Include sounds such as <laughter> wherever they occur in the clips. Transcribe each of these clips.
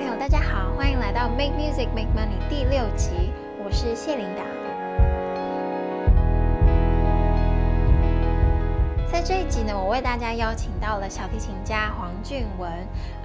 朋友，大家好，欢迎来到 Make Music Make Money 第六集，我是谢琳达。在这一集呢，我为大家邀请到了小提琴家黄俊文，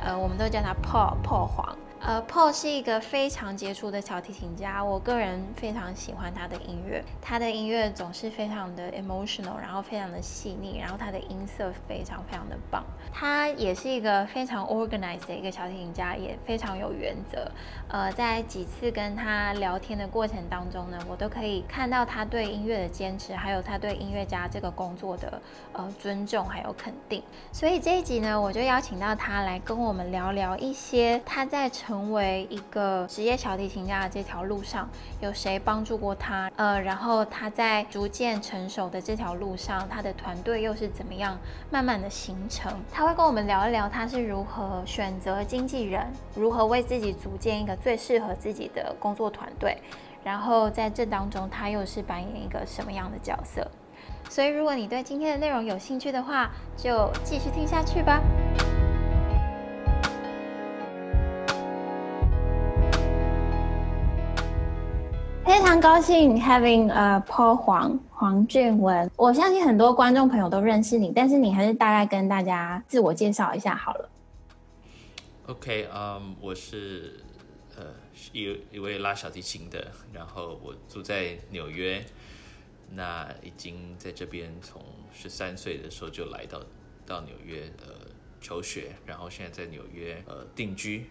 呃，我们都叫他 Paul Paul 黄。呃，Paul 是一个非常杰出的小提琴家，我个人非常喜欢他的音乐。他的音乐总是非常的 emotional，然后非常的细腻，然后他的音色非常非常的棒。他也是一个非常 organized 的一个小提琴家，也非常有原则。呃，在几次跟他聊天的过程当中呢，我都可以看到他对音乐的坚持，还有他对音乐家这个工作的呃尊重还有肯定。所以这一集呢，我就邀请到他来跟我们聊聊一些他在成成为一个职业小提琴家的这条路上，有谁帮助过他？呃，然后他在逐渐成熟的这条路上，他的团队又是怎么样慢慢的形成？他会跟我们聊一聊他是如何选择经纪人，如何为自己组建一个最适合自己的工作团队，然后在这当中他又是扮演一个什么样的角色？所以，如果你对今天的内容有兴趣的话，就继续听下去吧。非常高兴 having 呃、Paul 黄黄俊文，我相信很多观众朋友都认识你，但是你还是大概跟大家自我介绍一下好了。OK，嗯、我是呃一一位拉小提琴的，然后我住在纽约，那已经在这边从十三岁的时候就来到到纽约呃求学，然后现在在纽约呃定居，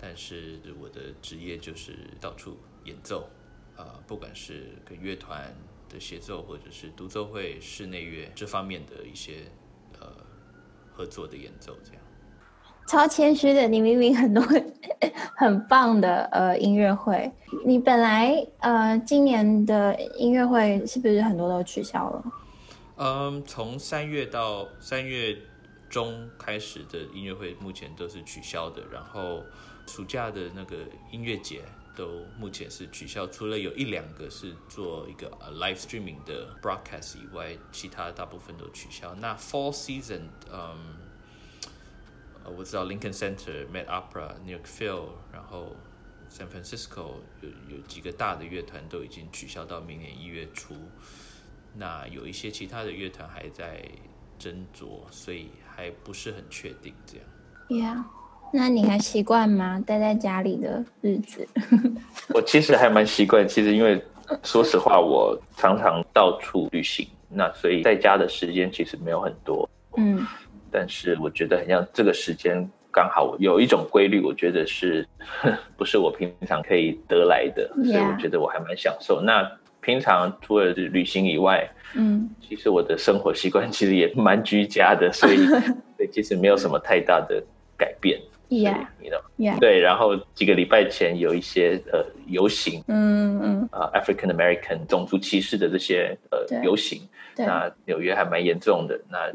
但是我的职业就是到处演奏。呃，不管是跟乐团的协奏，或者是独奏会、室内乐这方面的一些呃合作的演奏，这样。超谦虚的，你明明很多 <laughs> 很棒的呃音乐会，你本来呃今年的音乐会是不是很多都取消了？嗯，从三月到三月中开始的音乐会，目前都是取消的。然后暑假的那个音乐节。都目前是取消，除了有一两个是做一个 live streaming 的 broadcast 以外，其他大部分都取消。那 fall season，嗯，呃，我知道 Lincoln Center、Met Opera、New York Phil，然后 San Francisco 有有几个大的乐团都已经取消到明年一月初。那有一些其他的乐团还在斟酌，所以还不是很确定这样。Yeah. 那你还习惯吗？待在家里的日子？<laughs> 我其实还蛮习惯。其实因为说实话，我常常到处旅行，那所以在家的时间其实没有很多。嗯，但是我觉得很像这个时间刚好有一种规律，我觉得是 <laughs> 不是我平常可以得来的，所以我觉得我还蛮享受。那平常除了旅行以外，嗯，其实我的生活习惯其实也蛮居家的，所以对，<laughs> 其实没有什么太大的改变。Yeah, you yeah. 对，然后几个礼拜前有一些呃游行，嗯嗯，啊、呃、African American 种族歧视的这些呃游行，那纽约还蛮严重的，那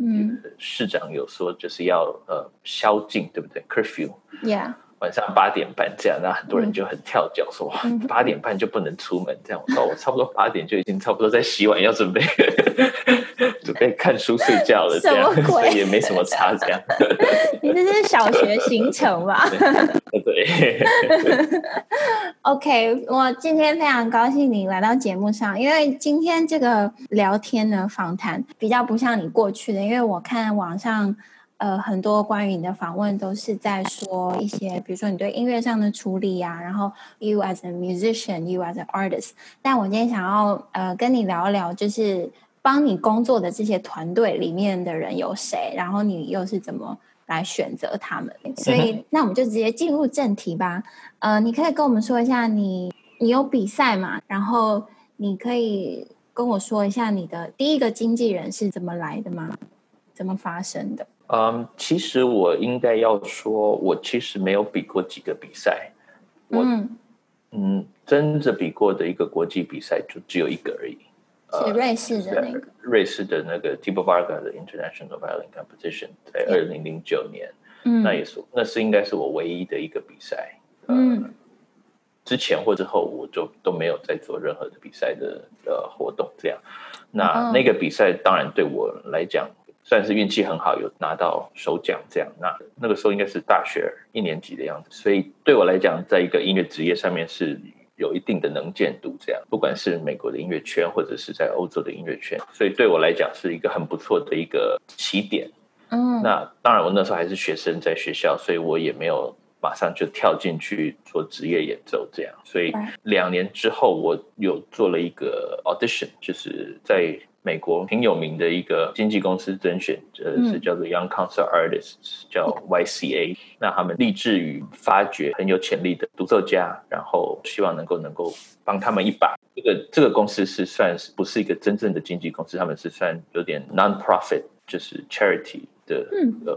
市长有说就是要呃宵禁，对不对？Curfew，Yeah。晚上八点半这样，那很多人就很跳脚，说哇，八点半就不能出门这样。我说我差不多八点就已经差不多在洗碗，要准备 <laughs> 准备看书睡觉了，这样，所以也没什么差这样。<laughs> 你这是小学行程吧？<laughs> 对。OK，我今天非常高兴你来到节目上，因为今天这个聊天的，访谈比较不像你过去的，因为我看网上。呃，很多关于你的访问都是在说一些，比如说你对音乐上的处理啊，然后 you as a musician，you as an artist。但我今天想要呃跟你聊一聊，就是帮你工作的这些团队里面的人有谁，然后你又是怎么来选择他们？所以那我们就直接进入正题吧。呃，你可以跟我们说一下你你有比赛嘛？然后你可以跟我说一下你的第一个经纪人是怎么来的吗？怎么发生的？嗯，其实我应该要说，我其实没有比过几个比赛。我嗯，嗯，真的比过的一个国际比赛就只有一个而已。是瑞士的那个。瑞士的那个 Thibaut Varga 的 International Violin Competition，在二零零九年。嗯，那也是，那是应该是我唯一的一个比赛。嗯，嗯之前或之后我就都没有再做任何的比赛的呃活动。这样，那、哦、那个比赛当然对我来讲。算是运气很好，有拿到首奖这样。那那个时候应该是大学一年级的样子，所以对我来讲，在一个音乐职业上面是有一定的能见度这样。不管是美国的音乐圈，或者是在欧洲的音乐圈，所以对我来讲是一个很不错的一个起点。嗯，那当然我那时候还是学生，在学校，所以我也没有马上就跳进去做职业演奏这样。所以两年之后，我有做了一个 audition，就是在。美国挺有名的一个经纪公司甄选，呃，是叫做 Young Concert Artists，叫 YCA。那他们立志于发掘很有潜力的独奏家，然后希望能够能够帮他们一把。这个这个公司是算是不是一个真正的经纪公司，他们是算有点 non-profit，就是 charity 的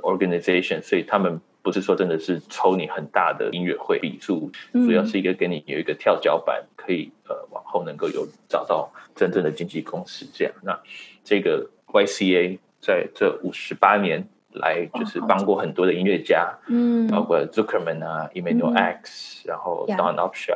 organization，所以他们。不是说真的是抽你很大的音乐会笔数，主要是一个给你有一个跳脚板，可以呃往后能够有找到真正的经纪公司这样。那这个 YCA 在这五十八年来，就是帮过很多的音乐家，嗯，包括 Zuckerman 啊，Emanuel X，然后 Dawn Opsha，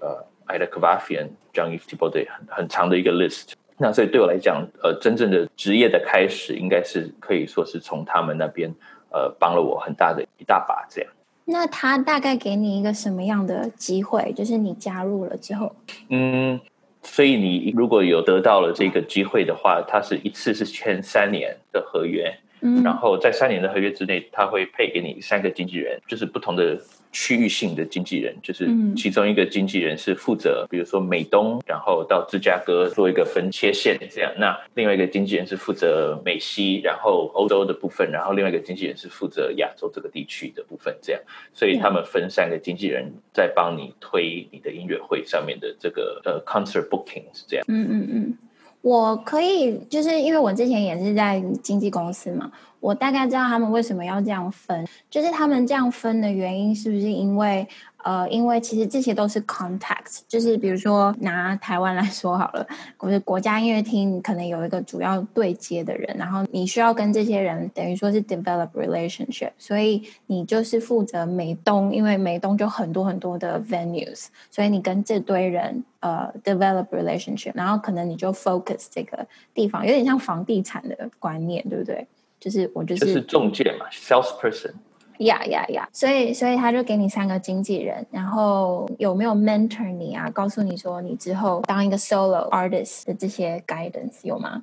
呃，Ida Kavafian、Jean-Yves Thibaudet，很很长的一个 list。那所以对我来讲，呃，真正的职业的开始，应该是可以说是从他们那边。呃，帮了我很大的一大把，这样。那他大概给你一个什么样的机会？就是你加入了之后，嗯，所以你如果有得到了这个机会的话，他是一次是签三年的合约，嗯，然后在三年的合约之内，他会配给你三个经纪人，就是不同的。区域性的经纪人，就是其中一个经纪人是负责，比如说美东，然后到芝加哥做一个分切线这样。那另外一个经纪人是负责美西，然后欧洲的部分，然后另外一个经纪人是负责亚洲这个地区的部分这样。所以他们分三个经纪人在帮你推你的音乐会上面的这个呃 concert booking 是这样。嗯嗯嗯，我可以就是因为我之前也是在经纪公司嘛。我大概知道他们为什么要这样分，就是他们这样分的原因是不是因为，呃，因为其实这些都是 context，就是比如说拿台湾来说好了，或者国家音乐厅可能有一个主要对接的人，然后你需要跟这些人等于说是 develop relationship，所以你就是负责美东，因为美东就很多很多的 venues，所以你跟这堆人呃 develop relationship，然后可能你就 focus 这个地方，有点像房地产的观念，对不对？就是我就是就是中介嘛，salesperson。呀呀呀！所以所以他就给你三个经纪人，然后有没有 mentor 你啊？告诉你说你之后当一个 solo artist 的这些 guidance 有吗？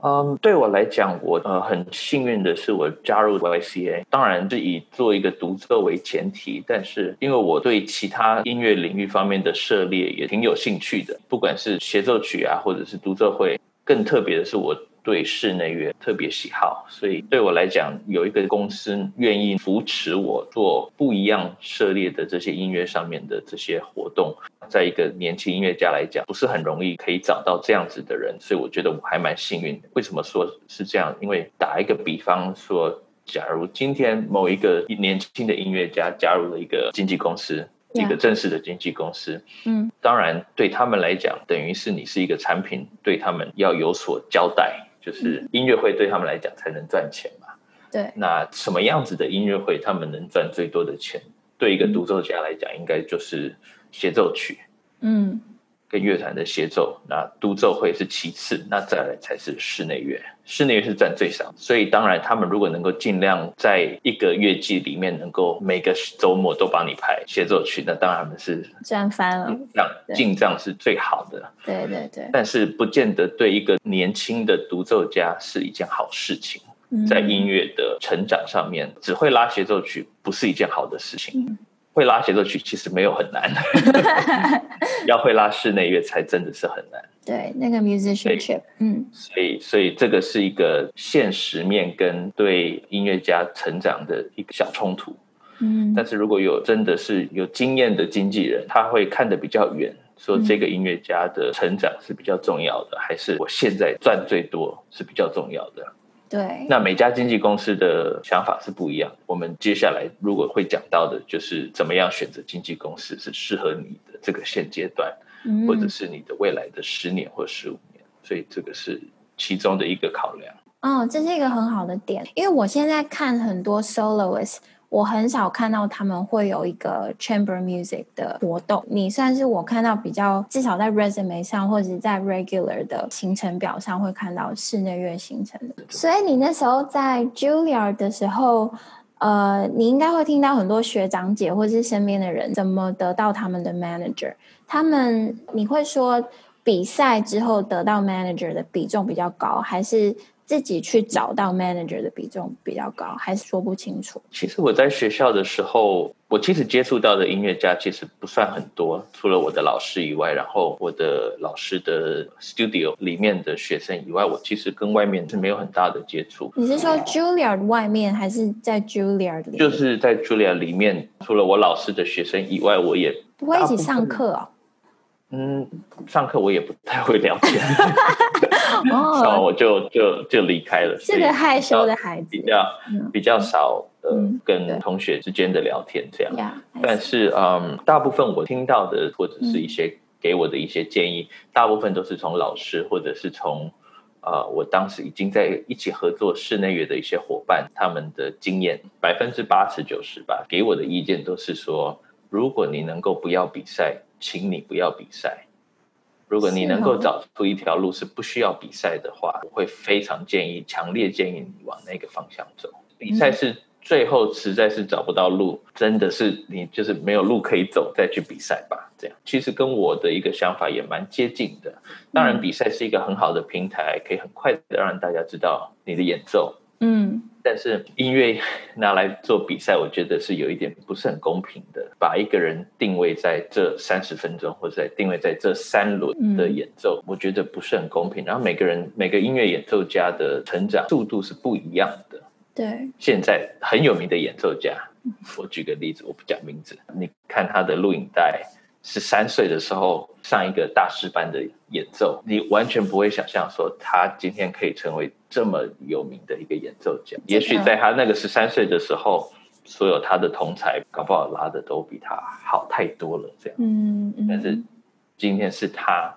嗯，对我来讲，我呃很幸运的是我加入 YCA，当然是以做一个独奏为前提，但是因为我对其他音乐领域方面的涉猎也挺有兴趣的，不管是协奏曲啊，或者是独奏会，更特别的是我。对室内乐特别喜好，所以对我来讲，有一个公司愿意扶持我做不一样涉猎的这些音乐上面的这些活动，在一个年轻音乐家来讲，不是很容易可以找到这样子的人，所以我觉得我还蛮幸运的。为什么说是这样？因为打一个比方说，假如今天某一个年轻的音乐家加入了一个经纪公司。一个正式的经纪公司，嗯，当然对他们来讲，等于是你是一个产品，对他们要有所交代，就是音乐会对他们来讲才能赚钱嘛。对，那什么样子的音乐会他们能赚最多的钱？对一个独奏家来讲，应该就是协奏曲，嗯。跟乐团的协奏，那独奏会是其次，那再来才是室内乐。室内乐是占最少，所以当然他们如果能够尽量在一个月季里面能够每个周末都帮你排协奏曲，那当然他们是赚翻了，这样进账是最好的。对对对，但是不见得对一个年轻的独奏家是一件好事情。嗯、在音乐的成长上面，只会拉协奏曲不是一件好的事情。嗯会拉协奏曲其实没有很难，<laughs> 要会拉室内乐才真的是很难。对，那个 musicianship，嗯，所以所以这个是一个现实面跟对音乐家成长的一个小冲突。嗯，但是如果有真的是有经验的经纪人，他会看得比较远，说这个音乐家的成长是比较重要的，还是我现在赚最多是比较重要的？对，那每家经纪公司的想法是不一样。我们接下来如果会讲到的，就是怎么样选择经纪公司是适合你的这个现阶段，嗯、或者是你的未来的十年或十五年。所以这个是其中的一个考量。哦，这是一个很好的点，因为我现在看很多 soloist，我很少看到他们会有一个 chamber music 的活动。你算是我看到比较，至少在 resume 上或者在 regular 的行程表上会看到室内乐行程的。所以你那时候在 Juilliard 的时候，呃，你应该会听到很多学长姐或者是身边的人怎么得到他们的 manager。他们你会说比赛之后得到 manager 的比重比较高，还是？自己去找到 manager 的比重比较高，还是说不清楚？其实我在学校的时候，我其实接触到的音乐家其实不算很多，除了我的老师以外，然后我的老师的 studio 里面的学生以外，我其实跟外面是没有很大的接触。你是说 Juilliard 外面，还是在 Juilliard 里面？就是在 Juilliard 里面，除了我老师的学生以外，我也不会一起上课哦。嗯，上课我也不太会聊天，<laughs> 然后我就就就离开了。是个害羞的孩子，比较比较少呃跟同学之间的聊天这样。但是嗯，大部分我听到的或者是一些给我的一些建议，大部分都是从老师或者是从呃我当时已经在一起合作室内乐的一些伙伴他们的经验，百分之八十九十吧，给我的意见都是说，如果你能够不要比赛。请你不要比赛。如果你能够找出一条路是不需要比赛的话，我会非常建议、强烈建议你往那个方向走。比赛是最后实在是找不到路，真的是你就是没有路可以走，再去比赛吧。这样其实跟我的一个想法也蛮接近的。当然，比赛是一个很好的平台，可以很快的让大家知道你的演奏。嗯。但是音乐拿来做比赛，我觉得是有一点不是很公平的。把一个人定位在这三十分钟，或者在定位在这三轮的演奏，我觉得不是很公平。然后每个人每个音乐演奏家的成长速度是不一样的。对，现在很有名的演奏家，我举个例子，我不讲名字，你看他的录影带。十三岁的时候上一个大师班的演奏，你完全不会想象说他今天可以成为这么有名的一个演奏家。也许在他那个十三岁的时候，所有他的同才搞不好拉的都比他好太多了。这样，嗯，但是今天是他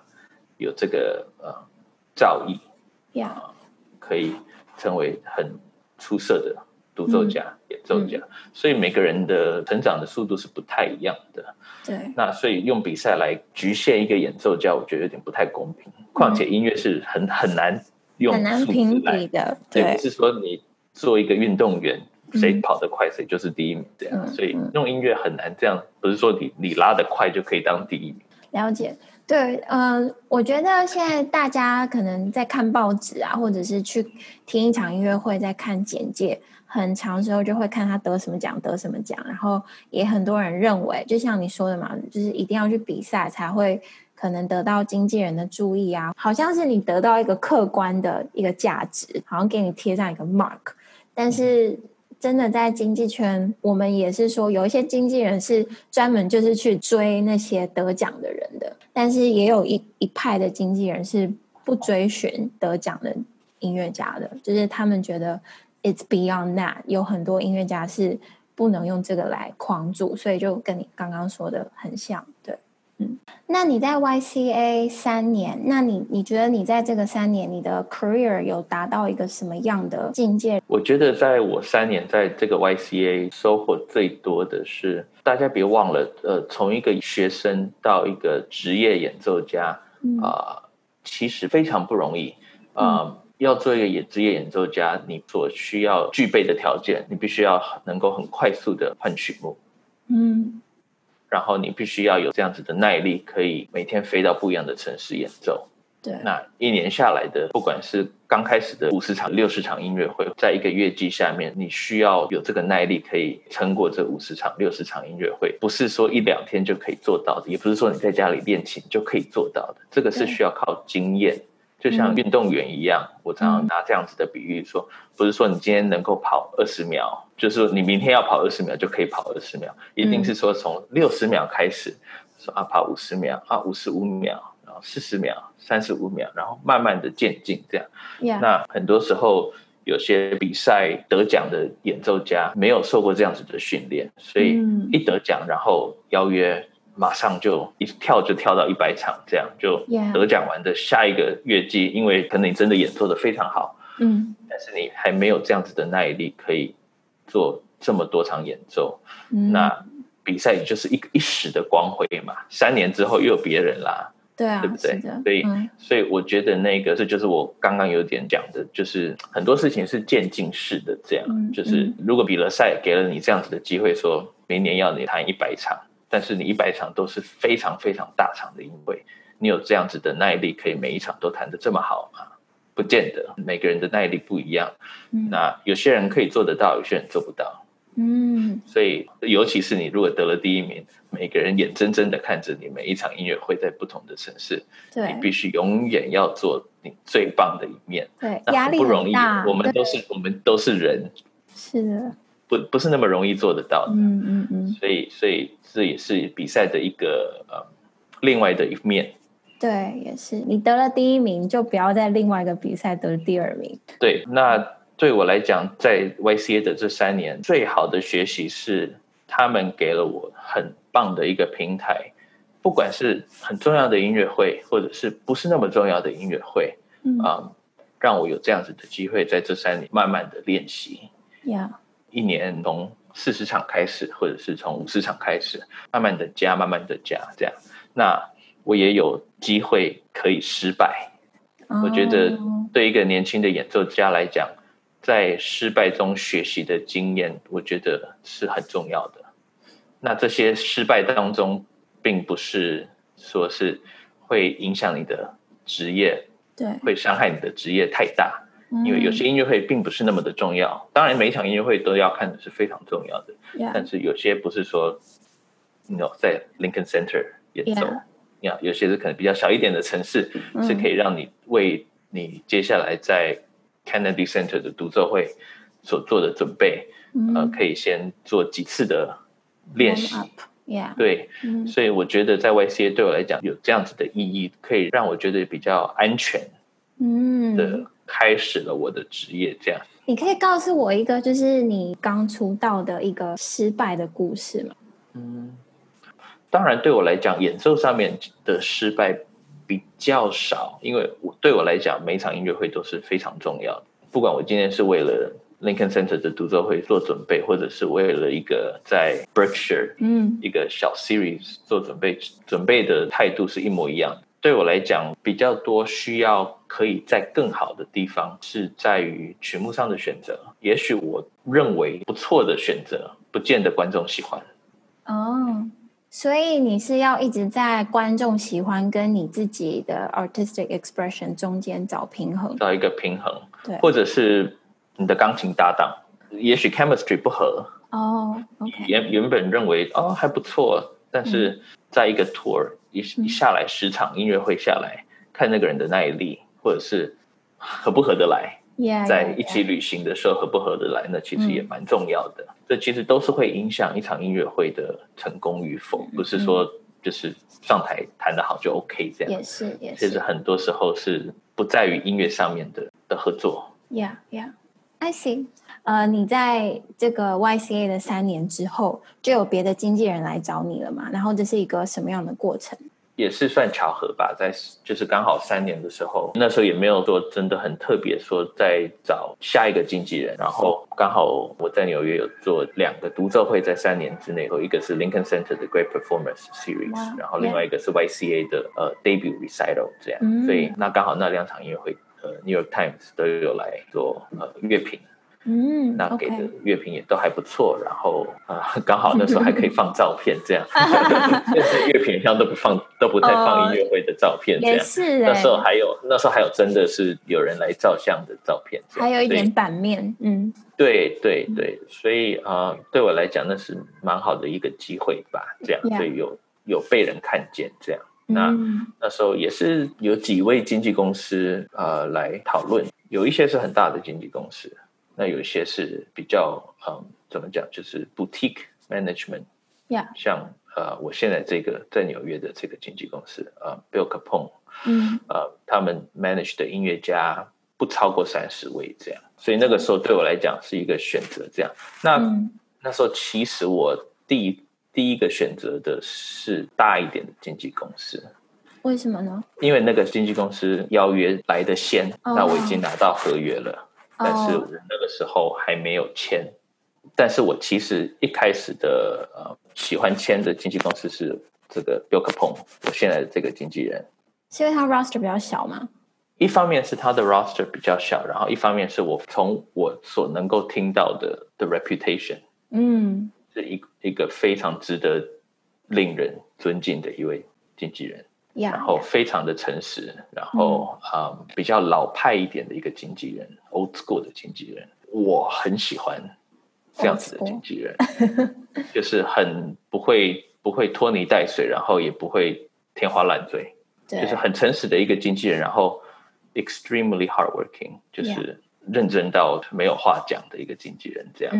有这个呃造诣，呀、呃，可以成为很出色的独奏家、嗯、演奏家。所以每个人的成长的速度是不太一样的。对，那所以用比赛来局限一个演奏家，我觉得有点不太公平。况且音乐是很很难用很难评比的，对，不是说你做一个运动员，谁跑得快谁就是第一名这样。嗯、所以用音乐很难这样，不是说你你拉得快就可以当第一名。了解，对，嗯、呃，我觉得现在大家可能在看报纸啊，或者是去听一场音乐会，在看简介。很长时候就会看他得什么奖，得什么奖，然后也很多人认为，就像你说的嘛，就是一定要去比赛才会可能得到经纪人的注意啊，好像是你得到一个客观的一个价值，好像给你贴上一个 mark。但是真的在经纪圈，我们也是说有一些经纪人是专门就是去追那些得奖的人的，但是也有一一派的经纪人是不追寻得奖的音乐家的，就是他们觉得。It's beyond that，有很多音乐家是不能用这个来框住，所以就跟你刚刚说的很像，对，嗯。那你在 YCA 三年，那你你觉得你在这个三年，你的 career 有达到一个什么样的境界？我觉得在我三年在这个 YCA 收获最多的是，大家别忘了，呃，从一个学生到一个职业演奏家，啊、嗯呃，其实非常不容易，啊、呃。嗯要做一个演职业演奏家，你所需要具备的条件，你必须要能够很快速的换曲目，嗯，然后你必须要有这样子的耐力，可以每天飞到不一样的城市演奏。对，那一年下来的，不管是刚开始的五十场、六十场音乐会，在一个乐季下面，你需要有这个耐力，可以撑过这五十场、六十场音乐会，不是说一两天就可以做到的，也不是说你在家里练琴就可以做到的，这个是需要靠经验。就像运动员一样，我常常拿这样子的比喻说，不是说你今天能够跑二十秒，就是说你明天要跑二十秒就可以跑二十秒，一定是说从六十秒开始，说啊跑五十秒啊五十五秒，然后四十秒、三十五秒，然后慢慢的渐进这样。那很多时候有些比赛得奖的演奏家没有受过这样子的训练，所以一得奖然后邀约。马上就一跳就跳到一百场，这样就得奖完的下一个月季，因为可能你真的演奏的非常好，嗯，但是你还没有这样子的耐力，可以做这么多场演奏，嗯、那比赛就是一一时的光辉嘛。三年之后又有别人啦，对啊，对不对？的所以，嗯、所以我觉得那个这就是我刚刚有点讲的，就是很多事情是渐进式的。这样，嗯、就是如果比了赛给了你这样子的机会，说明年要你弹一百场，但是你一百场都是非常非常大场的音乐会，你有这样子的耐力，可以每一场都弹得这么好吗？不见得，每个人的耐力不一样。嗯、那有些人可以做得到，有些人做不到。嗯，所以尤其是你如果得了第一名，每个人眼睁睁的看着你每一场音乐会在不同的城市，对，你必须永远要做你最棒的一面。对，那很不容易。我们都是我们都是人，是的，不不是那么容易做得到的。嗯嗯嗯。所以所以这也是比赛的一个呃另外的一面。对，也是你得了第一名，就不要在另外一个比赛得第二名。对，那对我来讲，在 YCA 的这三年，最好的学习是他们给了我很棒的一个平台，不管是很重要的音乐会，或者是不是那么重要的音乐会，嗯，嗯，让我有这样子的机会，在这三年慢慢的练习。Yeah. 一年从四十场开始，或者是从五十场开始，慢慢的加，慢慢的加，这样，那。我也有机会可以失败，我觉得对一个年轻的演奏家来讲，在失败中学习的经验，我觉得是很重要的。那这些失败当中，并不是说是会影响你的职业，对，会伤害你的职业太大。因为有些音乐会并不是那么的重要，当然每一场音乐会都要看的是非常重要的，但是有些不是说，你 know 在 Lincoln Center 演奏。有些是可能比较小一点的城市，嗯、是可以让你为你接下来在 Kennedy Center 的独奏会所做的准备，嗯、呃，可以先做几次的练习。Yeah. 对，嗯、所以我觉得在 YCA 对我来讲有这样子的意义，可以让我觉得比较安全，嗯，的开始了我的职业。这样，你可以告诉我一个，就是你刚出道的一个失败的故事吗？嗯。当然，对我来讲，演奏上面的失败比较少，因为我对我来讲，每场音乐会都是非常重要的。不管我今天是为了 Lincoln Center 的独奏会做准备，或者是为了一个在 Berkshire 嗯一个小 series 做准备，准备的态度是一模一样。对我来讲，比较多需要可以在更好的地方，是在于曲目上的选择。也许我认为不错的选择，不见得观众喜欢。哦。所以你是要一直在观众喜欢跟你自己的 artistic expression 中间找平衡，找一个平衡，对，或者是你的钢琴搭档，也许 chemistry 不合哦，OK，原原本认为哦还不错，但是在一个 tour 一一下来十场音乐会下来，看那个人的耐力，或者是合不合得来。在一起旅行的时候合不合得来，那其实也蛮重要的。这其实都是会影响一场音乐会的成功与否，不是说就是上台弹得好就 OK 这样。也是，也是。其实很多时候是不在于音乐上面的的合作。Yeah, yeah, I see. 呃，你在这个 YCA 的三年之后，就有别的经纪人来找你了嘛？然后这是一个什么样的过程？也是算巧合吧，在就是刚好三年的时候，那时候也没有说真的很特别，说在找下一个经纪人。然后刚好我在纽约有做两个独奏会，在三年之内，后一个是 Lincoln Center 的 Great Performance Series，然后另外一个是 YCA 的呃 Debut Recital 这样。嗯、所以那刚好那两场音乐会，呃 New York Times 都有来做呃乐评。嗯，那给的乐评也都还不错，然后啊、呃，刚好那时候还可以放照片，这样，<laughs> 但是乐评上都不放，都不太放音乐会的照片，这样。也是，那时候还有，那时候还有真的是有人来照相的照片，还有一点版面，嗯，对对对，所以啊、呃，对我来讲那是蛮好的一个机会吧，这样，所以有有被人看见，这样。那、嗯、那时候也是有几位经纪公司啊、呃、来讨论，有一些是很大的经纪公司。那有一些是比较嗯，怎么讲，就是 boutique management，Yeah. 像呃，我现在这个在纽约的这个经纪公司呃 Bill Capone，嗯，呃，他们 manage 的音乐家不超过三十位这样，所以那个时候对我来讲是一个选择这样。那、嗯、那时候其实我第一第一个选择的是大一点的经纪公司，为什么呢？因为那个经纪公司邀约来的先，Oh. 那我已经拿到合约了。但是我那个时候还没有签，但是我其实一开始的呃喜欢签的经纪公司是这个 Bill Capone，我现在的这个经纪人，是因为他 roster 比较小吗？一方面是他的 roster 比较小，然后一方面是我从我所能够听到的的 reputation，嗯，是一一个非常值得令人尊敬的一位经纪人然后非常的诚实然后啊、嗯 um, 比较老派一点的一个经纪人，old school 的经纪人，我很喜欢这样子的经纪人，就是很不会不会拖泥带水，然后也不会天花乱坠，就是很诚实的一个经纪人，然后。Extremely hardworking，就是认真到没有话讲的一个经纪人，这样。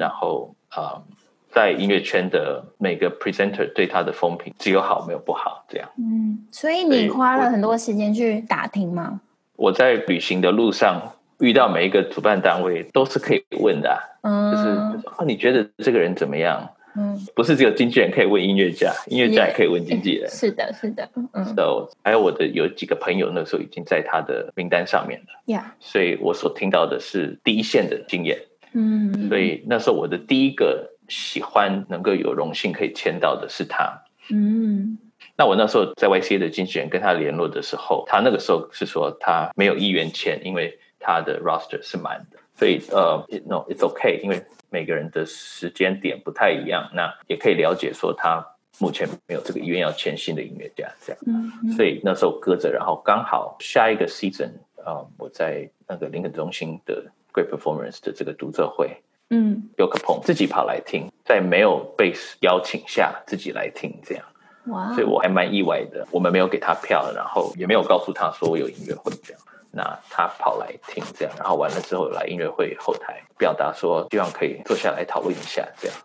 然后啊、嗯，在音乐圈的每个 presenter 对他的风评只有好没有不好，这样。嗯，所以你花了很多时间去打听吗？我在旅行的路上遇到每一个主办单位都是可以问的、啊，嗯，就是啊，你觉得这个人怎么样？嗯，不是只有经纪人可以问音乐家，音乐家也可以问经纪人。是的，是的，嗯。So, 还有我的有几个朋友，那时候已经在他的名单上面了。Yeah. 所以我所听到的是第一线的经验。嗯。所以那时候我的第一个喜欢能够有荣幸可以签到的是他。嗯。那我那时候在 YCA 的经纪人跟他联络的时候，他那个时候是说他没有意愿签，因为他的 roster 是满的。所以呃、uh,，no，it's okay，因为。每个人的时间点不太一样，那也可以了解说他目前没有这个意愿要签新的音乐家这样，嗯嗯，所以那时候搁着，然后刚好下一个 season 啊、呃，我在那个林肯中心的 Great Performance 的这个读者会，嗯，Bill Capone 自己跑来听，在没有被邀请下自己来听这样，哇，所以我还蛮意外的，我们没有给他票，然后也没有告诉他说我有音乐会这样。那他跑来听这样，然后完了之后来音乐会后台表达说，希望可以坐下来讨论一下这样。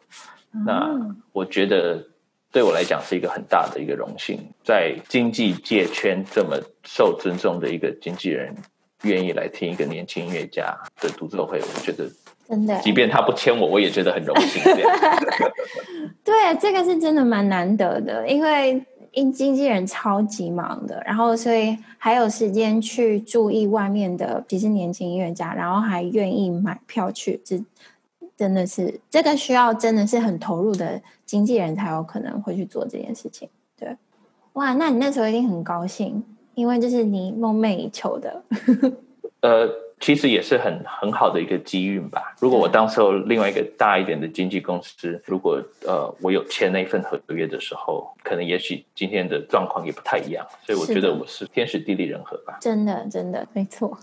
那我觉得对我来讲是一个很大的一个荣幸，在经济界圈这么受尊重的一个经纪人，愿意来听一个年轻音乐家的独奏会，我觉得真的，即便他不签我，我也觉得很荣幸。<laughs> 对，这个是真的蛮难得的，因为。因经纪人超级忙的，然后所以还有时间去注意外面的其实年轻音乐家，然后还愿意买票去，这真的是这个需要真的是很投入的经纪人才有可能会去做这件事情。对，哇，那你那时候一定很高兴，因为这是你梦寐以求的。<laughs> 呃。其实也是很很好的一个机遇吧。如果我当时候另外一个大一点的经纪公司，如果呃我有签那份合约的时候，可能也许今天的状况也不太一样。所以我觉得我是天时地利人和吧。真的，真的没错。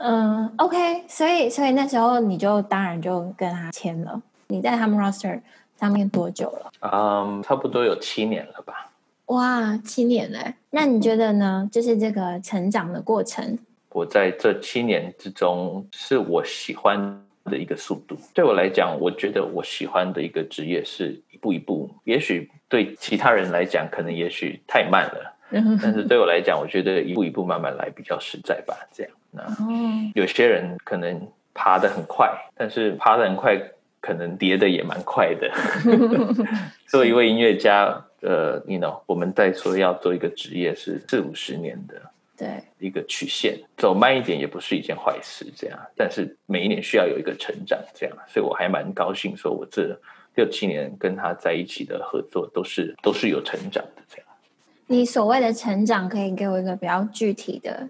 嗯，OK，所以所以那时候你就当然就跟他签了。你在他们 roster 上面多久了？嗯，差不多有七年了吧。哇，七年嘞！那你觉得呢？就是这个成长的过程。我在这七年之中，是我喜欢的一个速度。对我来讲，我觉得我喜欢的一个职业是一步一步。也许对其他人来讲，可能也许太慢了。但是对我来讲，我觉得一步一步慢慢来比较实在吧。这样，那有些人可能爬得很快，但是爬得很快，可能跌得也蛮快的。<laughs> <laughs> 作为一位音乐家，呃，你 you know，我们在说要做一个职业是四五十年的。对一个曲线走慢一点也不是一件坏事，这样。但是每一年需要有一个成长，这样。所以我还蛮高兴，说我这六七年跟他在一起的合作都是都是有成长的，这样。你所谓的成长，可以给我一个比较具体的？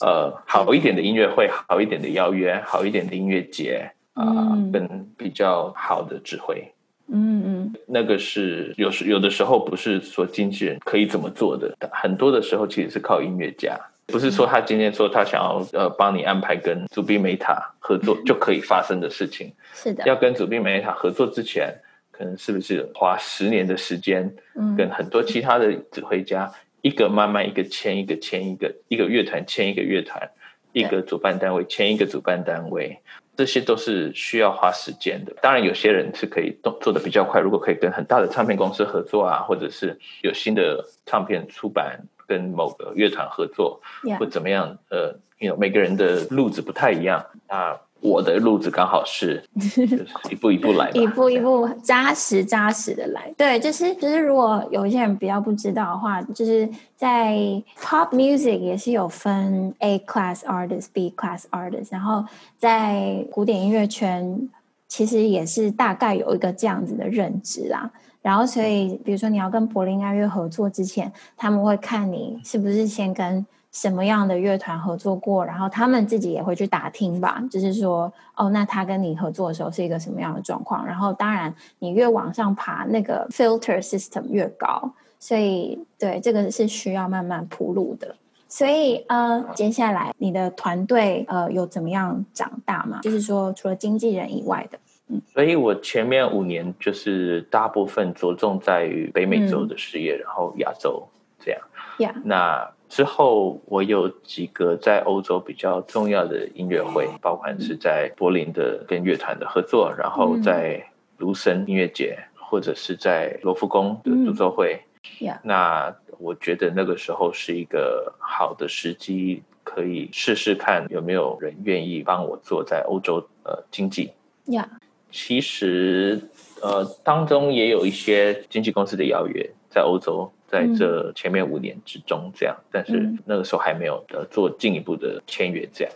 呃，好一点的音乐会，好一点的邀约，好一点的音乐节啊，呃嗯，跟比较好的指挥。嗯嗯，那个是有时有的时候不是说经纪人可以怎么做的，很多的时候其实是靠音乐家，不是说他今天说他想要呃帮你安排跟祖宾梅塔合作就可以发生的事情。是的，要跟祖宾梅塔合作之前，可能是不是花十年的时间，跟很多其他的指挥家一个慢慢一个签一个签一个，一个乐团签一个乐团，一个主办单位签一个主办单位。这些都是需要花时间的。当然，有些人是可以动做的比较快。如果可以跟很大的唱片公司合作啊，或者是有新的唱片出版，跟某个乐团合作.或怎么样？呃，因为每个人的路子不太一样啊。我的路子刚好是，<laughs> 就是一步一步来，一步一步扎实扎实的来。对，就是就是，如果有一些人比较不知道的话，就是在 pop music 也是有分 A class artist、B class artist，然后在古典音乐圈其实也是大概有一个这样子的认知啦。然后，所以比如说你要跟柏林爱乐合作之前，他们会看你是不是先跟什么样的乐团合作过，然后他们自己也会去打听吧，就是说，哦，那他跟你合作的时候是一个什么样的状况？然后，当然你越往上爬，那个 filter system 越高，所以对这个是需要慢慢铺路的。所以呃，接下来你的团队呃有怎么样长大吗？就是说，除了经纪人以外的。嗯，所以我前面五年就是大部分着重在于北美洲的事业，嗯、然后亚洲这样。Yeah. 那之后我有几个在欧洲比较重要的音乐会，包括是在柏林的跟乐团的合作，然后在卢森音乐节，或者是在罗浮宫的独奏会。Yeah. 那我觉得那个时候是一个好的时机，可以试试看有没有人愿意帮我做在欧洲呃经纪。Yeah. 其实，呃，当中也有一些经纪公司的邀约，在欧洲，在这前面五年之中这样，嗯、但是那个时候还没有呃做进一步的签约这样。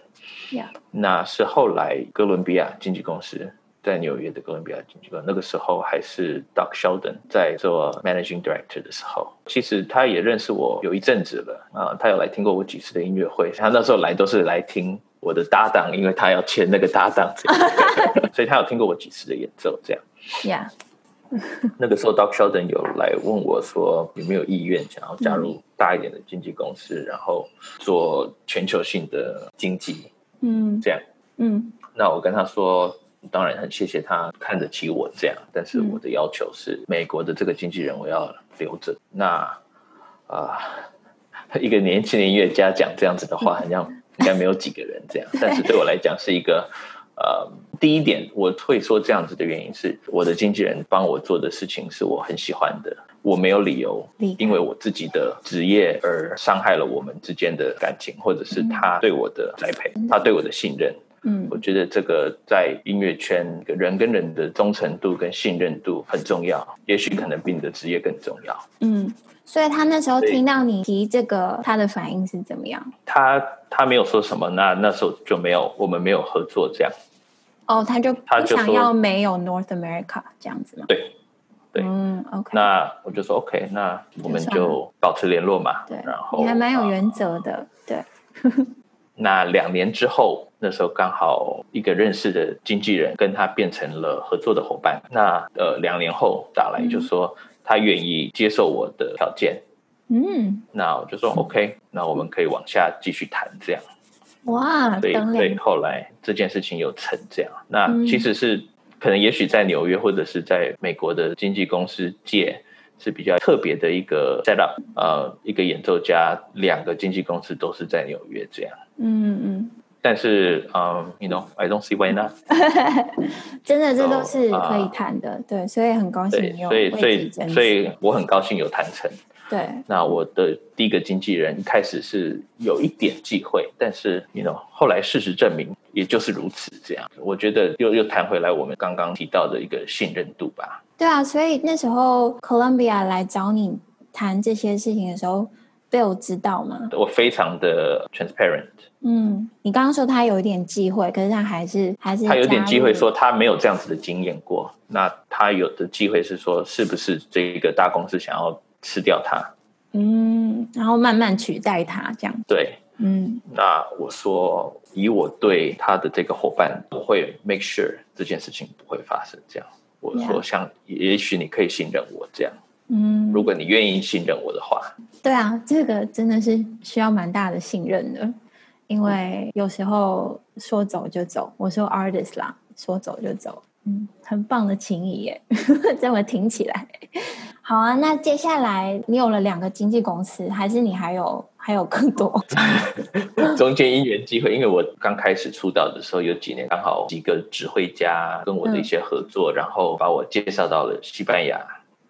Yeah. 那是后来哥伦比亚经纪公司在纽约的哥伦比亚经纪公司，那个时候还是 Doug Sheldon 在做 Managing Director 的时候，其实他也认识我有一阵子了啊、呃，他有来听过我几次的音乐会，他那时候来都是来听。我的搭档，因为他要签那个搭档，<laughs> 所以他有听过我几次的演奏，这样。Yeah. <laughs> 那个时候，Doc Sheldon 有来问我说，有没有意愿想要加入大一点的经纪公司，嗯、然后做全球性的经纪。嗯，这样。嗯，那我跟他说，当然很谢谢他看得起我这样，但是我的要求是，美国的这个经纪人我要留着。那啊、呃，一个年轻的音乐家讲这样子的话，<laughs> 好像。应该没有几个人这样，但是对我来讲是一个，呃，第一点我会说这样子的原因是，我的经纪人帮我做的事情是我很喜欢的，我没有理由因为我自己的职业而伤害了我们之间的感情，或者是他对我的栽培，他对我的信任。嗯，我觉得这个在音乐圈人跟人的忠诚度跟信任度很重要，也许可能比你的职业更重要。嗯。所以他那时候听到你提这个，他的反应是怎么样？他他没有说什么，那那时候就没有，我们没有合作这样。哦，他就不想要没有 North America 这样子吗？对，对，嗯，OK。那我就说 OK，那我们就保持联络嘛。对，然后你还蛮有原则的，对。那两年之后，那时候刚好一个认识的经纪人跟他变成了合作的伙伴。那呃，两年后打来就说。嗯他愿意接受我的条件，嗯，那我就说 OK，那我们可以往下继续谈这样。哇，对对，后来这件事情有成这样。那其实是可能，也许在纽约或者是在美国的经纪公司界是比较特别的一个 set up，呃，一个演奏家两个经纪公司都是在纽约这样。嗯嗯。但是，嗯，you know，I don't see why not。<laughs> 真的，这都是可以谈的，对，所以很高兴你有所以，所以。所以我很高兴有谈成。对，那我的第一个经纪人一开始是有一点忌讳，但是，you know，后来事实证明，也就是如此。这样，我觉得又又谈回来我们刚刚提到的一个信任度吧。对啊，所以那时候 Columbia 来找你谈这些事情的时候。Bill 知道吗？我非常的 transparent。嗯，你刚刚说他有一点忌讳，可是他还是还是他有点忌讳说他没有这样子的经验过。那他有的忌讳是说，是不是这个大公司想要吃掉它？嗯，然后慢慢取代它这样。对，嗯。那我说，以我对他的这个伙伴，我会 make sure 这件事情不会发生。这样，我说，像.也许你可以信任我这样。嗯，如果你愿意信任我的话，对啊，这个真的是需要蛮大的信任的，因为有时候说走就走，我说 artist 啦，说走就走，嗯，很棒的情谊耶，<laughs> 这么听起来，好啊。那接下来你有了两个经纪公司，还是你还有还有更多？<laughs> 中间因缘机会，因为我刚开始出道的时候，有几年刚好几个指挥家跟我的一些合作，嗯、然后把我介绍到了西班牙。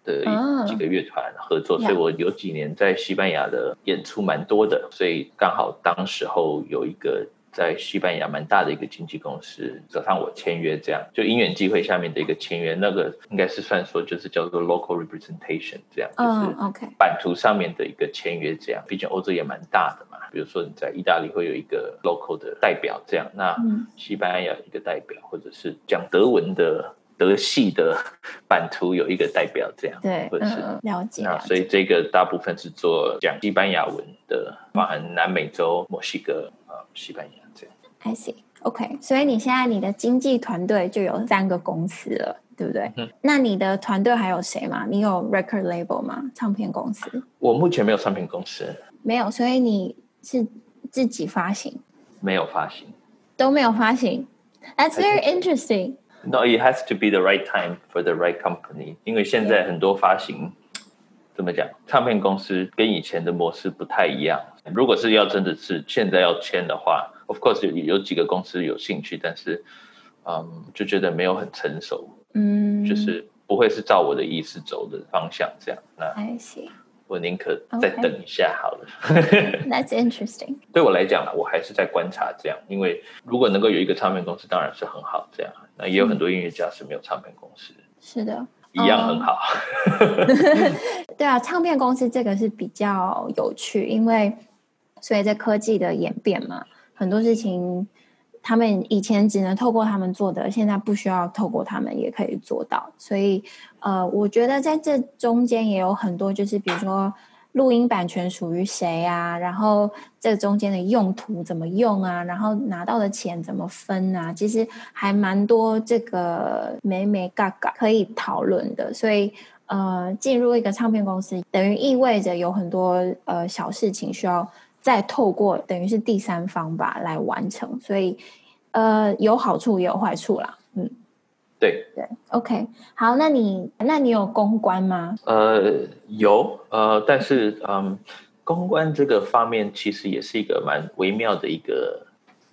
的几个乐团合作，所以我有几年在西班牙的演出蛮多的，所以刚好当时候有一个在西班牙蛮大的一个经纪公司找上我签约，这样就因缘际会下面的一个签约，那个应该是算说就是叫做 local representation 这样，就是 OK 版图上面的一个签约这样，毕竟欧洲也蛮大的嘛。比如说你在意大利会有一个 local 的代表这样，那西班牙一个代表，或者是讲德文的德系的 <laughs> 版图有一个代表这样，对，或者是了解。那所以这个大部分是做讲西班牙文的，包含南美洲、墨西哥啊、西班牙这样。I see. OK，所以你现在你的经纪团队就有三个公司了，对不对？嗯。那你的团队还有谁吗？你有 record label 吗？唱片公司？我目前没有唱片公司。没有，所以你。是自己发行，没有发行，都没有发行。That's very interesting. No, it has to be the right time for the right company. 因为现在很多发行.怎么讲？唱片公司跟以前的模式不太一样。如果是要真的是现在要签的话，Of course 有有几个公司有兴趣，但是，嗯，就觉得没有很成熟，嗯，就是不会是照我的意思走的方向这样。那 I see. 我宁可再等一下好了。Okay. <laughs> That's interesting. <laughs> 对我来讲呢，我还是在观察这样，因为如果能够有一个唱片公司，当然是很好。这样，那也有很多音乐家是没有唱片公司。是的，一样很好。<laughs> 对啊，唱片公司这个是比较有趣，因为随着科技的演变嘛，很多事情。他们以前只能透过他们做的，现在不需要透过他们也可以做到。所以，呃，我觉得在这中间也有很多，就是比如说录音版权属于谁啊，然后这中间的用途怎么用啊，然后拿到的钱怎么分啊，其实还蛮多这个眉眉嘎嘎可以讨论的。所以，呃，进入一个唱片公司，等于意味着有很多呃小事情需要。再透过等于是第三方吧来完成，所以呃有好处也有坏处啦，嗯，对对，OK，好，那你那你有公关吗？呃有呃，但是嗯，公关这个方面其实也是一个蛮微妙的一个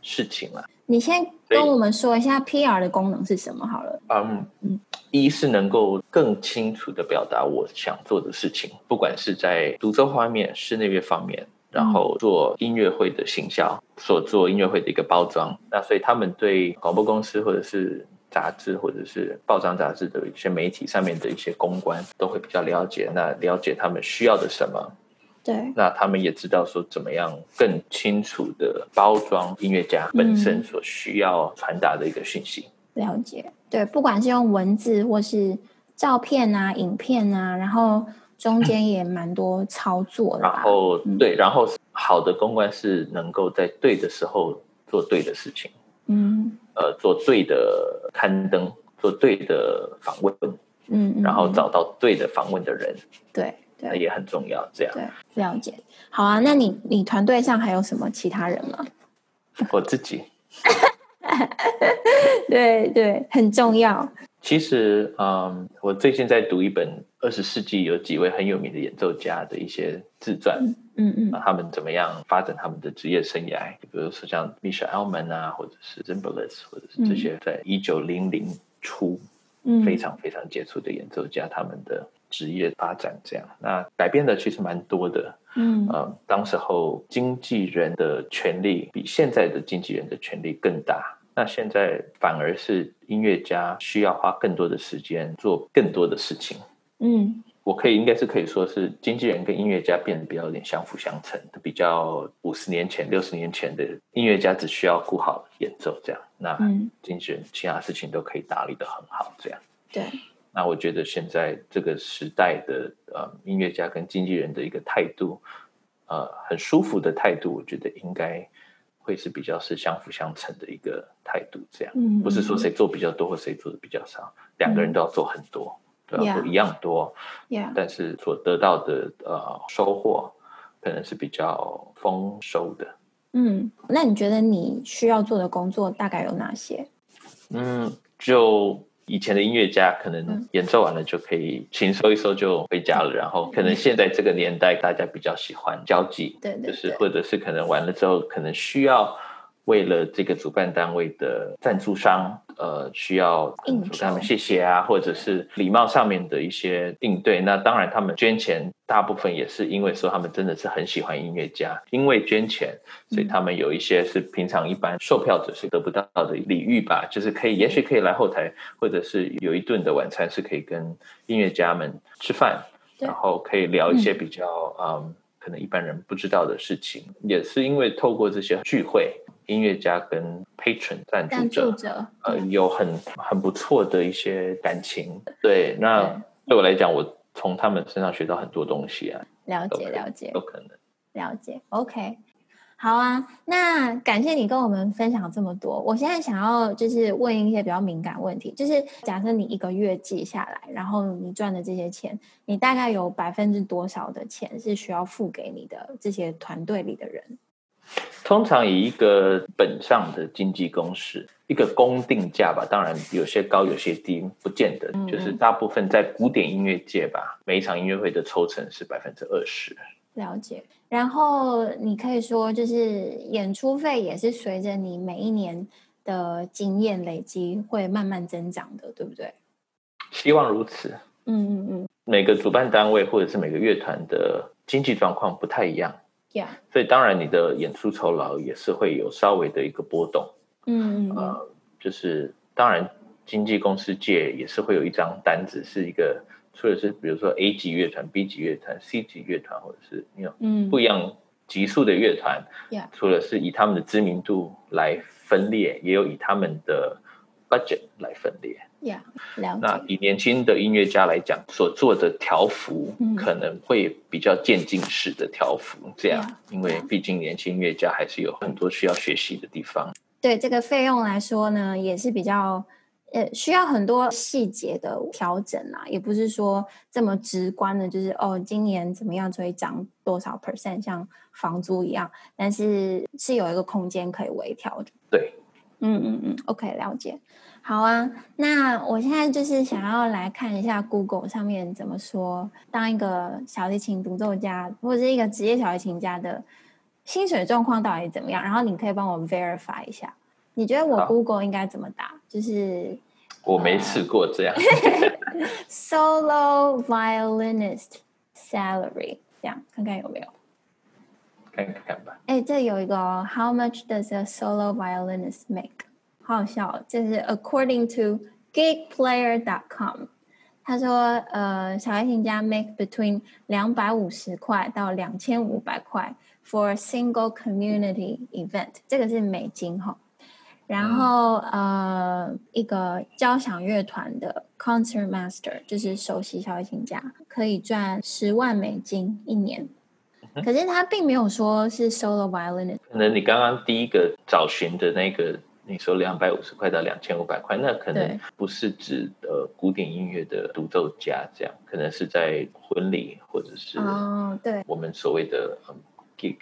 事情啦。你先跟我们说一下 PR 的功能是什么好了。嗯嗯，一是能够更清楚的表达我想做的事情，不管是在独奏方面、室内乐方面。然后做音乐会的行销，所做音乐会的一个包装。那所以他们对广播公司或者是杂志或者是报章杂志的一些媒体上面的一些公关都会比较了解。那了解他们需要的什么？对。那他们也知道说怎么样更清楚的包装音乐家本身所需要传达的一个讯息。嗯。了解。对，不管是用文字或是照片啊、影片啊，然后。中间也蛮多操作的，然后对，然后好的公关是能够在对的时候做对的事情，嗯，呃，做对的刊登，做对的访问，嗯，然后找到对的访问的人，对，对，那也很重要。这样，对，了解。好啊，那你你团队上还有什么其他人吗？我自己，<laughs> 对对，很重要。其实，嗯，我最近在读一本二十世纪有几位很有名的演奏家的一些自传，嗯嗯，嗯。啊，他们怎么样发展他们的职业生涯？比如说像 Mischa Elman 啊，或者是 Zimbalist，或者是这些在一九零零初，嗯，非常非常杰出的演奏家，他们的职业发展这样，那改变的其实蛮多的，嗯，呃，当时候经纪人的权力比现在的经纪人的权力更大。那现在反而是音乐家需要花更多的时间做更多的事情。嗯，我可以应该是可以说是经纪人跟音乐家变得比较有点相辅相成，比较五十年前、六十年前的音乐家只需要顾好演奏这样，那经纪人其他事情都可以打理得很好这样。对。那我觉得现在这个时代的呃音乐家跟经纪人的一个态度，呃，很舒服的态度，我觉得应该。会是比较是相辅相成的一个态度，这样，嗯、不是说谁做比较多或谁做的比较少，嗯、两个人都要做很多，都要做一样多，Yeah. 但是所得到的呃收获可能是比较丰收的。嗯，那你觉得你需要做的工作大概有哪些？嗯，就。以前的音乐家可能演奏完了就可以琴收一收就回家了，然后可能现在这个年代大家比较喜欢交际，对，就是或者是可能完了之后可能需要为了这个主办单位的赞助商，呃，需要跟他们谢谢啊，或者是礼貌上面的一些应对。那当然，他们捐钱大部分也是因为说他们真的是很喜欢音乐家，因为捐钱，所以他们有一些是平常一般售票者是得不到的礼遇吧，就是可以，也许可以来后台，或者是有一顿的晚餐是可以跟音乐家们吃饭，然后可以聊一些比较嗯，可能一般人不知道的事情，也是因为透过这些聚会。音乐家跟 patron 赞助者，助者呃，有很很不错的一些感情。对，那对我来讲，我从他们身上学到很多东西啊。了解，了解，有可能。了解，OK，好啊。那感谢你跟我们分享这么多。我现在想要就是问一些比较敏感问题，就是假设你一个月记下来，然后你赚的这些钱，你大概有百分之多少的钱是需要付给你的这些团队里的人？通常以一个本上的经济公式，一个公定价吧，当然有些高，有些低，不见得。就是大部分在古典音乐界吧，每一场音乐会的抽成是百分之二十。了解。然后你可以说，就是演出费也是随着你每一年的经验累积会慢慢增长的，对不对？希望如此。嗯嗯嗯。每个主办单位或者是每个乐团的经济状况不太一样。Yeah. 所以当然你的演出酬劳也是会有稍微的一个波动，嗯嗯呃，就是当然经纪公司界也是会有一张单子，是一个，除了是比如说 A 级乐团、B 级乐团、C 级乐团，或者是你有嗯不一样级数的乐团，Yeah. 除了是以他们的知名度来分裂，也有以他们的 budget 来分裂。Yeah, 那以年轻的音乐家来讲，所做的调幅可能会比较渐进式的调幅，这样，因为毕竟年轻音乐家还是有很多需要学习的地方。对这个费用来说呢，也是比较呃需要很多细节的调整啊，也不是说这么直观的，就是哦，今年怎么样就会涨多少 percent，像房租一样，但是是有一个空间可以微调的。对，嗯嗯嗯，OK，了解。好啊，那我现在就是想要来看一下 Google 上面怎么说，当一个小提琴独奏家或者是一个职业小提琴家的薪水状况到底怎么样？然后你可以帮我 verify 一下，你觉得我 Google 应该怎么打？就是我没试过这样。呃、<laughs> <laughs> Solo violinist salary 这样看看有没有？看看吧。哎，这有一个 How much does a solo violinist make？好好笑，这是 according to gigplayer.com，他说，呃，小提琴家 make between 两百五十块到两千五百块 for a single community event，这个是美金哈。然后，呃，一个交响乐团的 concert master，就是首席小提琴家，可以赚十万美金一年。可是他并没有说是 solo violinist。可能你刚刚第一个找寻的那个。你说两百五十块到两千五百块，那可能不是指呃古典音乐的独奏家这样，可能是在婚礼或者是哦，对，我们所谓的 gig。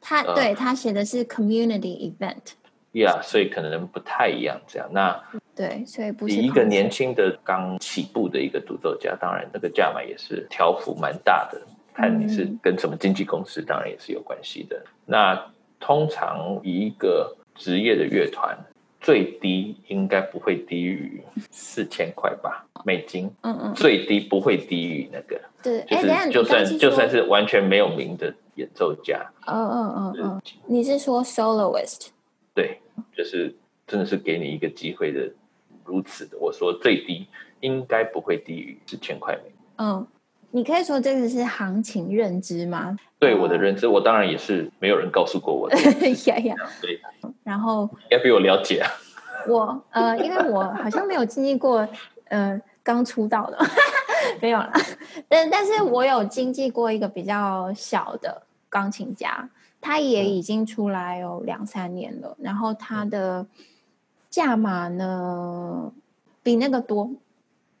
他对他写的是 community event。Yeah，，所以可能不太一样这样。那对，所以不是一个年轻的刚起步的一个独奏家，当然那个价码也是条幅蛮大的，看你是跟什么经纪公司，当然也是有关系的。那通常一个。职业的乐团最低应该不会低于四千块吧，美金。嗯嗯，最低不会低于那个。对，就是就算就算是完全没有名的演奏家。嗯嗯嗯嗯，你是说 soloist？对，就是真的是给你一个机会的，如此的。我说最低应该不会低于四千块美金。嗯。你可以说这个是行情认知吗？对我的认知，我当然也是没有人告诉过我的。<laughs> 呀呀，对。然后应该比我了解啊。<laughs> 我呃，因为我好像没有经历过呃刚出道的，<laughs> 没有了。但但是我有经历过一个比较小的钢琴家，他也已经出来有两三年了，然后他的价码呢比那个多。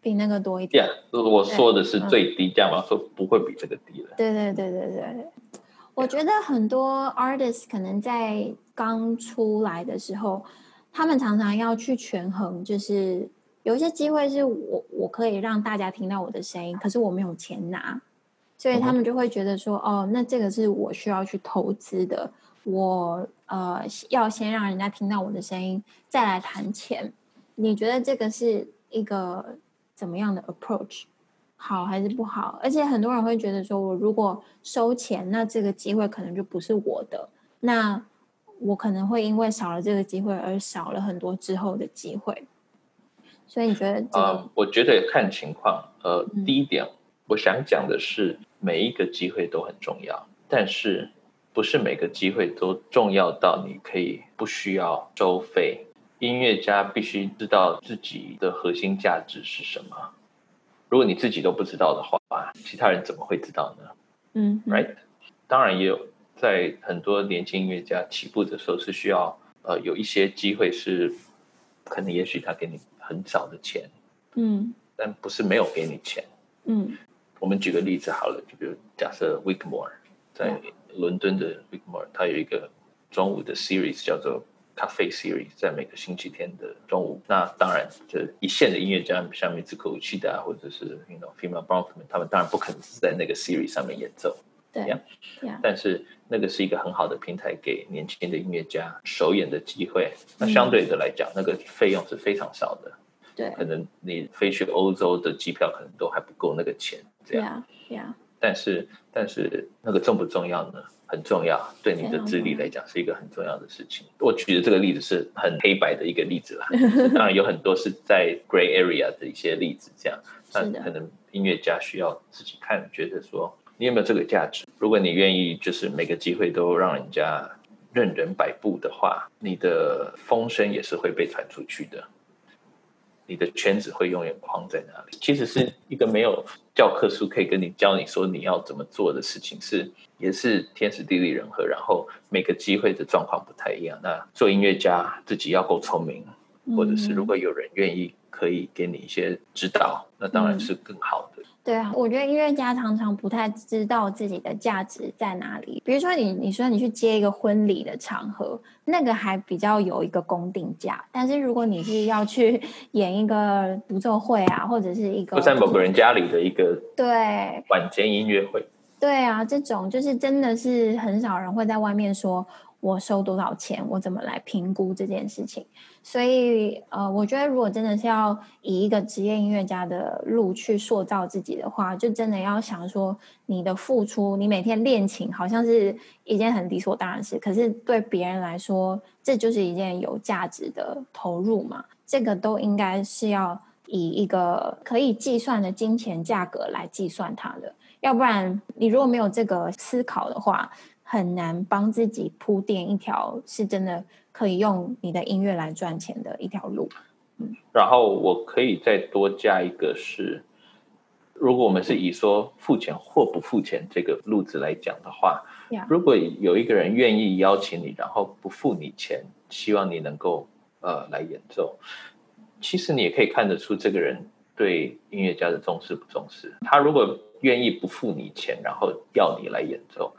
比那个多一点。Yeah, 我说的是最低价嘛，说不会比这个低了。对对对对对，我觉得很多 artist 可能在刚出来的时候，他们常常要去权衡，就是有一些机会是我我可以让大家听到我的声音，可是我没有钱拿，所以他们就会觉得说，哦，那这个是我需要去投资的，我呃要先让人家听到我的声音，再来谈钱。你觉得这个是一个怎么样的 approach？好还是不好？而且很多人会觉得说，我如果收钱，那这个机会可能就不是我的，那我可能会因为少了这个机会而少了很多之后的机会。所以你觉得、这个？呃，我觉得看情况。呃，嗯、第一点，我想讲的是，每一个机会都很重要，但是不是每个机会都重要到你可以不需要收费。音乐家必须知道自己的核心价值是什么。如果你自己都不知道的话，其他人怎么会知道呢？嗯，right。当然也有在很多年轻音乐家起步的时候是需要呃有一些机会是可能也许他给你很少的钱，嗯，但不是没有给你钱，嗯。我们举个例子好了，就比如假设 Wigmore 在伦敦的 Wigmore，他有一个中午的 series 叫做。咖啡 series 在每个星期天的中午，那当然，就一线的音乐家，像 Mitsuko Uchida 啊，或者是 you know Female Bronfman 他们当然不可能是在那个 series 上面演奏，对呀，yeah? 但是那个是一个很好的平台，给年轻的音乐家首演的机会。那相对的来讲，嗯、那个费用是非常少的，对，可能你飞去欧洲的机票可能都还不够那个钱，这样，yeah, yeah. 但是，但是那个重不重要呢？很重要，对你的智力来讲是一个很重要的事情。我举的这个例子是很黑白的一个例子啦，<laughs> 当然有很多是在 gray area 的一些例子，这样，那可能音乐家需要自己看，觉得说你有没有这个价值。如果你愿意，就是每个机会都让人家任人摆布的话，你的风声也是会被传出去的。你的圈子会永远框在那里，其实是一个没有教科书可以跟你教你说你要怎么做的事情，是也是天时地利人和，然后每个机会的状况不太一样。那做音乐家自己要够聪明，或者是如果有人愿意可以给你一些指导，那当然是更好的。对啊，我觉得音乐家常常不太知道自己的价值在哪里。比如说你，你说你去接一个婚礼的场合，那个还比较有一个公定价。但是如果你是要去 <laughs> 演一个独奏会啊，或者是一个在某个人家里的一个 <laughs> 对晚间音乐会，对啊，这种就是真的是很少人会在外面说。我收多少钱？我怎么来评估这件事情？所以，呃，我觉得如果真的是要以一个职业音乐家的路去塑造自己的话，就真的要想说，你的付出，你每天练琴好像是一件很理所当然的事，可是对别人来说，这就是一件有价值的投入嘛。这个都应该是要以一个可以计算的金钱价格来计算它的，要不然你如果没有这个思考的话。很难帮自己铺垫一条是真的可以用你的音乐来赚钱的一条路。嗯，然后我可以再多加一个是，如果我们是以说付钱或不付钱这个路子来讲的话，Yeah. 如果有一个人愿意邀请你，然后不付你钱，希望你能够呃来演奏，其实你也可以看得出这个人对音乐家的重视不重视。他如果愿意不付你钱，然后要你来演奏。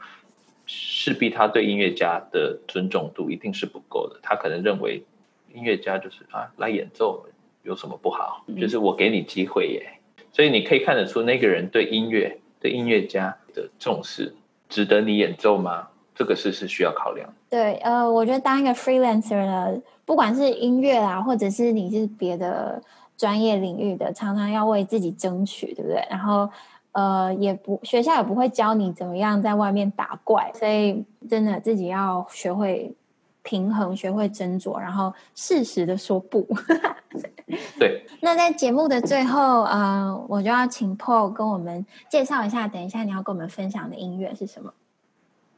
势必他对音乐家的尊重度一定是不够的，他可能认为音乐家就是啊来演奏有什么不好？嗯、就是我给你机会耶，所以你可以看得出那个人对音乐、对音乐家的重视，值得你演奏吗？这个事是需要考量。对，呃，我觉得当一个 freelancer 呢，不管是音乐啊，或者是你是别的专业领域的，常常要为自己争取，对不对？然后。呃，也不学校也不会教你怎么样在外面打怪，所以真的自己要学会平衡，学会斟酌，然后适时的说不。<laughs> 对。那在节目的最后，呃，我就要请 Paul 跟我们介绍一下，等一下你要跟我们分享的音乐是什么？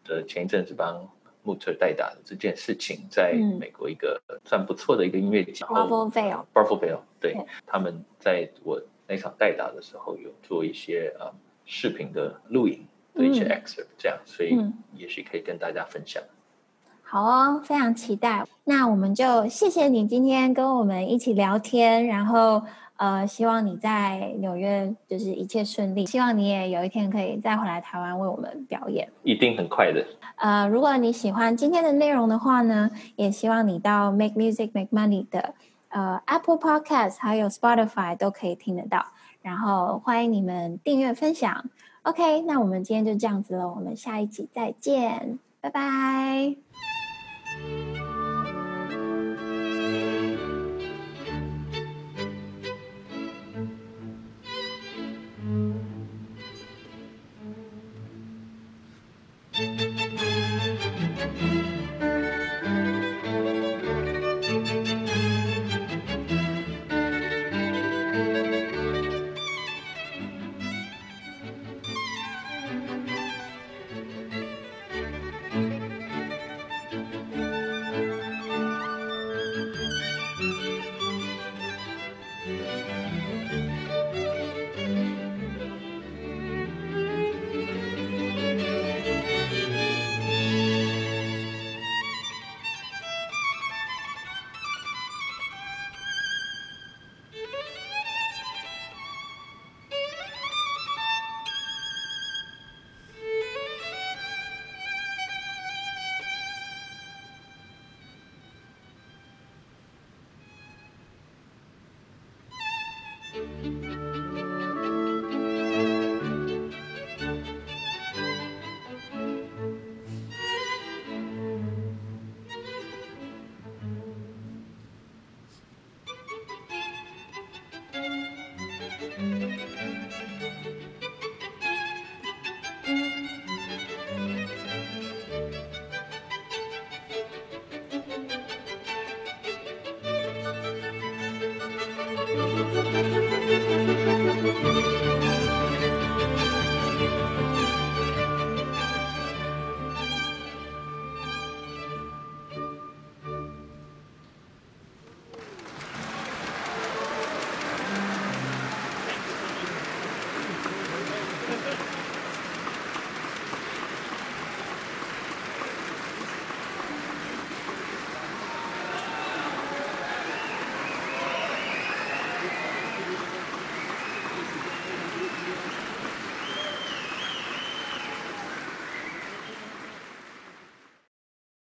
呃，前一阵子帮穆特代打的这件事情，在美国一个算不错的一个音乐节 Bravo Vale Bravo Vale 对，对他们在我。那场代打的时候，有做一些呃视频的录影的一些 excerpt，这样，所以也许可以跟大家分享。好哦，非常期待。那我们就谢谢你今天跟我们一起聊天，然后呃，希望你在纽约就是一切顺利，希望你也有一天可以再回来台湾为我们表演，一定很快的。呃，如果你喜欢今天的内容的话呢，也希望你到 Make Music Make Money 的。呃，Apple Podcast 还有 Spotify 都可以听得到，然后欢迎你们订阅分享。OK，那我们今天就这样子了，我们下一集再见。拜拜。